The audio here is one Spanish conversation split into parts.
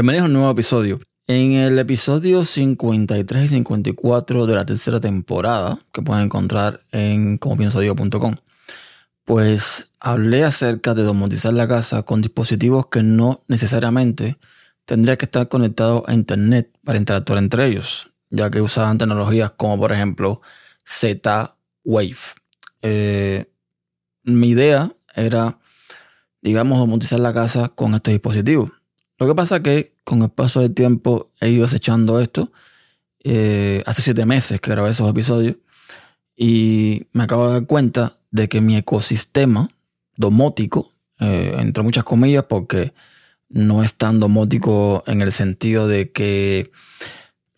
Bienvenidos a un nuevo episodio. En el episodio 53 y 54 de la tercera temporada, que pueden encontrar en comopiensodigo.com, pues hablé acerca de domotizar la casa con dispositivos que no necesariamente tendría que estar conectados a Internet para interactuar entre ellos, ya que usaban tecnologías como por ejemplo Z-Wave. Eh, mi idea era, digamos, domotizar la casa con estos dispositivos. Lo que pasa que con el paso del tiempo he ido acechando esto. Eh, hace siete meses que grabé esos episodios y me acabo de dar cuenta de que mi ecosistema domótico, eh, entre muchas comillas, porque no es tan domótico en el sentido de que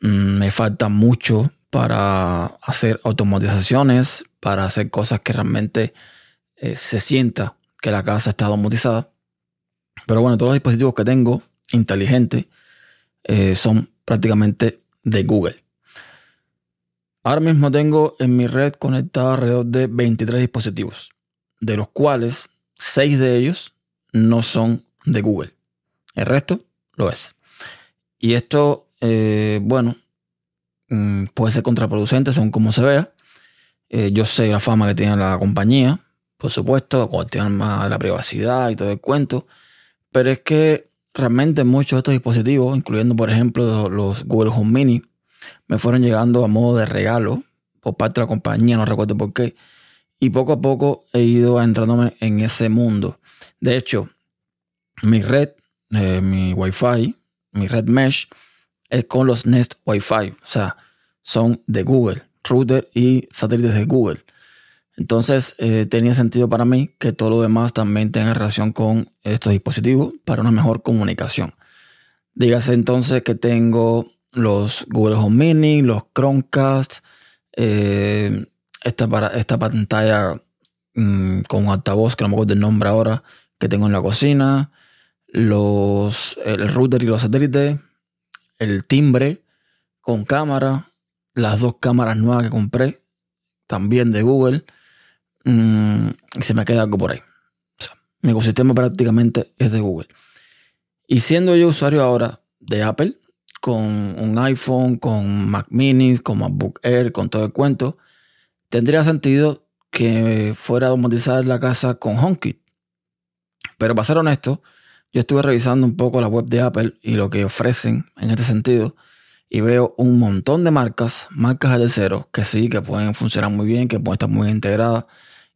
mm, me falta mucho para hacer automatizaciones, para hacer cosas que realmente eh, se sienta que la casa está domotizada. Pero bueno, todos los dispositivos que tengo inteligentes eh, son prácticamente de Google. Ahora mismo tengo en mi red conectada alrededor de 23 dispositivos, de los cuales 6 de ellos no son de Google. El resto lo es. Y esto, eh, bueno, mm, puede ser contraproducente según cómo se vea. Eh, yo sé la fama que tiene la compañía, por supuesto, tiene más la privacidad y todo el cuento. Pero es que realmente muchos de estos dispositivos, incluyendo por ejemplo los Google Home Mini, me fueron llegando a modo de regalo por parte de la compañía, no recuerdo por qué. Y poco a poco he ido entrándome en ese mundo. De hecho, mi red eh, mi Wi-Fi, mi red mesh, es con los Nest Wi-Fi. O sea, son de Google, router y satélites de Google. Entonces, eh, tenía sentido para mí que todo lo demás también tenga relación con estos dispositivos para una mejor comunicación. Dígase entonces que tengo los Google Home Mini, los Chromecast, eh, esta, pantalla mm, con altavoz, que no me acuerdo el nombre ahora, que tengo en la cocina, los, el router y los satélites, el timbre con cámara, las dos cámaras nuevas que compré, también de Google, mm, y se me queda algo por ahí. mi ecosistema prácticamente es de Google. Y siendo yo usuario ahora de Apple, con un iPhone, con Mac Mini, con MacBook Air, con todo el cuento, tendría sentido que fuera a automatizar la casa con HomeKit. Pero para ser honesto, yo estuve revisando un poco la web de Apple y lo que ofrecen en este sentido y veo un montón de marcas, marcas de cero, que sí, que pueden funcionar muy bien, que pueden estar muy integradas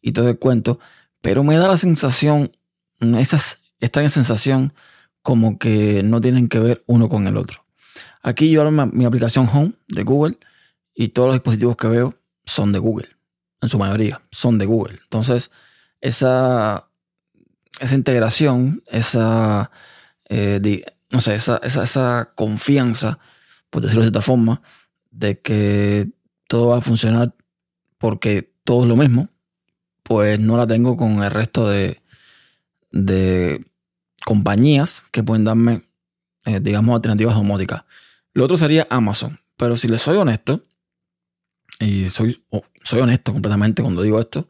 y todo el cuento, pero me da la sensación, esa extraña sensación como que no tienen que ver uno con el otro. Aquí yo abro mi aplicación Home de Google y todos los dispositivos que veo son de Google, en su mayoría, son de Google. Entonces, esa esa integración, esa, eh, no sé, esa, esa, confianza, por decirlo de cierta forma, de que todo va a funcionar porque todo es lo mismo, pues no la tengo con el resto de, de compañías que pueden darme, eh, digamos, alternativas domóticas. Lo otro sería Amazon. Pero si les soy honesto, y soy, soy honesto completamente cuando digo esto,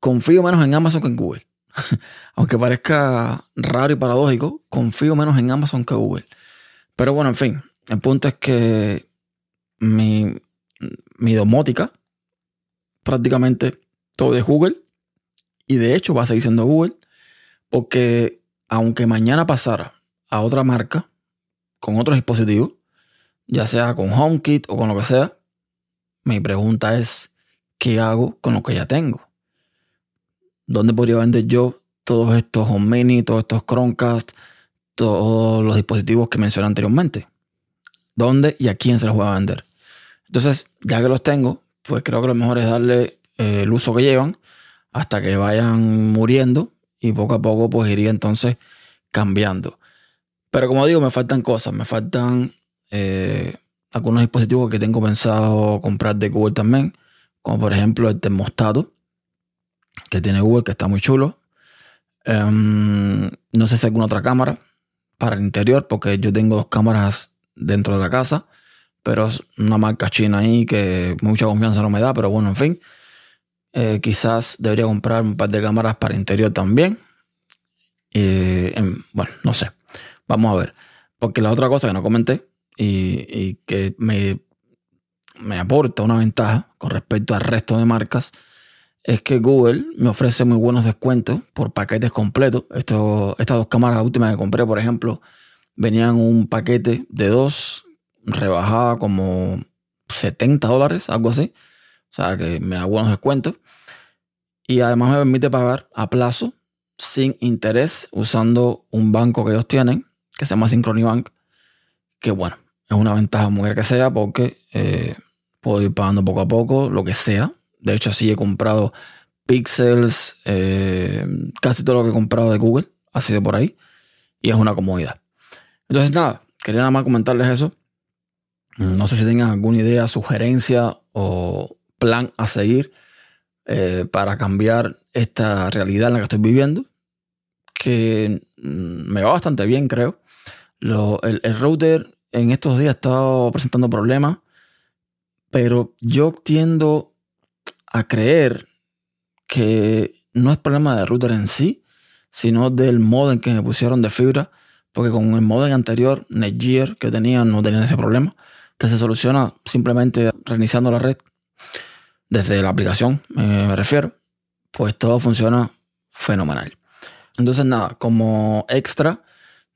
confío menos en Amazon que en Google. Aunque parezca raro y paradójico, confío menos en Amazon que Google. Pero bueno, en fin, el punto es que mi, mi domótica prácticamente es Google. Y de hecho va a seguir siendo Google. Porque aunque mañana pasara a otra marca con otros dispositivos, ya sea con HomeKit o con lo que sea, mi pregunta es, ¿qué hago con lo que ya tengo? ¿Dónde podría vender yo todos estos Home Mini, todos estos Chromecast, todos los dispositivos que mencioné anteriormente? ¿Dónde y a quién se los voy a vender? Entonces, ya que los tengo, pues creo que lo mejor es darle eh, el uso que llevan hasta que vayan muriendo y poco a poco pues iría entonces cambiando. Pero como digo, me faltan cosas, me faltan eh, algunos dispositivos que tengo pensado comprar de Google también, como por ejemplo el termostato, que tiene Google, que está muy chulo. Em, no sé si alguna otra cámara para el interior, porque yo tengo dos cámaras dentro de la casa, pero es una marca china ahí que mucha confianza no me da, pero bueno, en fin. Eh, quizás debería comprar un par de cámaras para interior también. bueno, no sé. Vamos a ver. Porque la otra cosa que no comenté y, que me, me aporta una ventaja con respecto al resto de marcas es que Google me ofrece muy buenos descuentos por paquetes completos. Esto, estas dos cámaras últimas que compré, por ejemplo, venían un paquete de dos, rebajada como 70 dólares, algo así. O sea que me da buenos descuentos. Y además me permite pagar a plazo sin interés usando un banco que ellos tienen, que se llama Synchrony Bank. Que bueno, es una ventaja muy que sea porque eh, puedo ir pagando poco a poco lo que sea de hecho, sí he comprado pixels, eh, casi todo lo que he comprado de Google ha sido por ahí. Y es una comodidad. Entonces, nada, quería nada más comentarles eso. No sé si tengan alguna idea, sugerencia o plan a seguir eh, para cambiar esta realidad en la que estoy viviendo. Que mm, me va bastante bien, creo. el, el router en estos días ha estado presentando problemas. Pero yo tiendo a creer que no es problema del router en sí, sino del modem que me pusieron de fibra, porque con el modem anterior, Netgear, que tenía, no tenía ese problema, que se soluciona simplemente reiniciando la red desde la aplicación, me refiero, pues todo funciona fenomenal. Entonces, nada, como extra,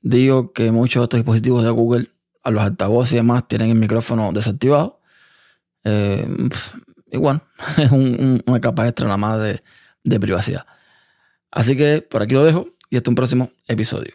digo que muchos de estos dispositivos de Google, a los altavoces y demás, tienen el micrófono desactivado. Eh, igual, es una capa extra nada más de privacidad. Así que por aquí lo dejo y hasta un próximo episodio.